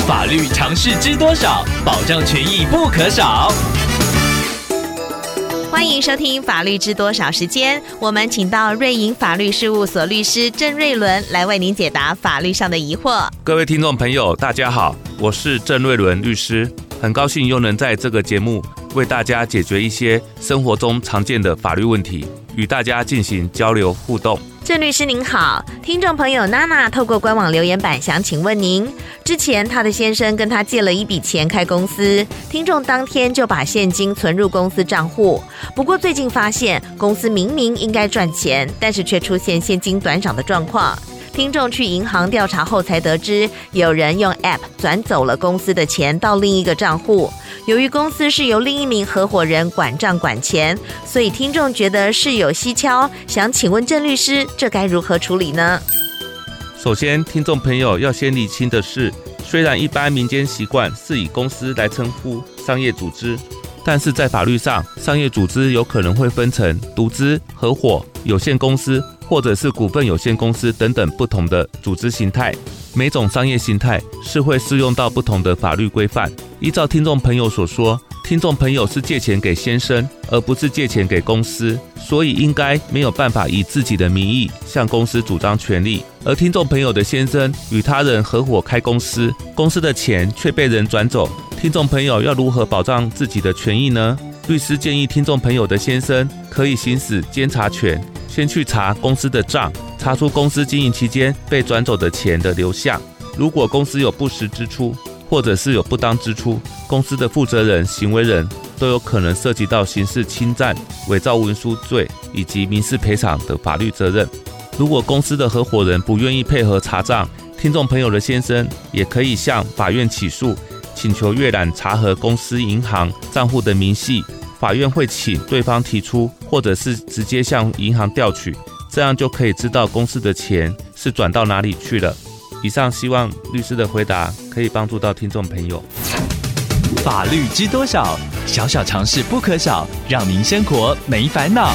法律常识知多少？保障权益不可少。欢迎收听《法律知多少》时间，我们请到瑞银法律事务所律师郑瑞伦来为您解答法律上的疑惑。各位听众朋友，大家好，我是郑瑞伦律师，很高兴又能在这个节目为大家解决一些生活中常见的法律问题，与大家进行交流互动。郑律师您好，听众朋友娜娜透过官网留言板想请问您，之前她的先生跟她借了一笔钱开公司，听众当天就把现金存入公司账户，不过最近发现公司明明应该赚钱，但是却出现现金短涨的状况。听众去银行调查后才得知，有人用 App 转走了公司的钱到另一个账户。由于公司是由另一名合伙人管账管钱，所以听众觉得事有蹊跷，想请问郑律师，这该如何处理呢？首先，听众朋友要先理清的是，虽然一般民间习惯是以公司来称呼商业组织，但是在法律上，商业组织有可能会分成独资、合伙、有限公司。或者是股份有限公司等等不同的组织形态，每种商业形态是会适用到不同的法律规范。依照听众朋友所说，听众朋友是借钱给先生，而不是借钱给公司，所以应该没有办法以自己的名义向公司主张权利。而听众朋友的先生与他人合伙开公司，公司的钱却被人转走，听众朋友要如何保障自己的权益呢？律师建议听众朋友的先生可以行使监察权。先去查公司的账，查出公司经营期间被转走的钱的流向。如果公司有不实支出，或者是有不当支出，公司的负责人、行为人都有可能涉及到刑事侵占、伪造文书罪以及民事赔偿的法律责任。如果公司的合伙人不愿意配合查账，听众朋友的先生也可以向法院起诉，请求阅览查核公司银行账户的明细。法院会请对方提出，或者是直接向银行调取，这样就可以知道公司的钱是转到哪里去了。以上希望律师的回答可以帮助到听众朋友。法律知多少？小小常识不可少，让您生活没烦恼。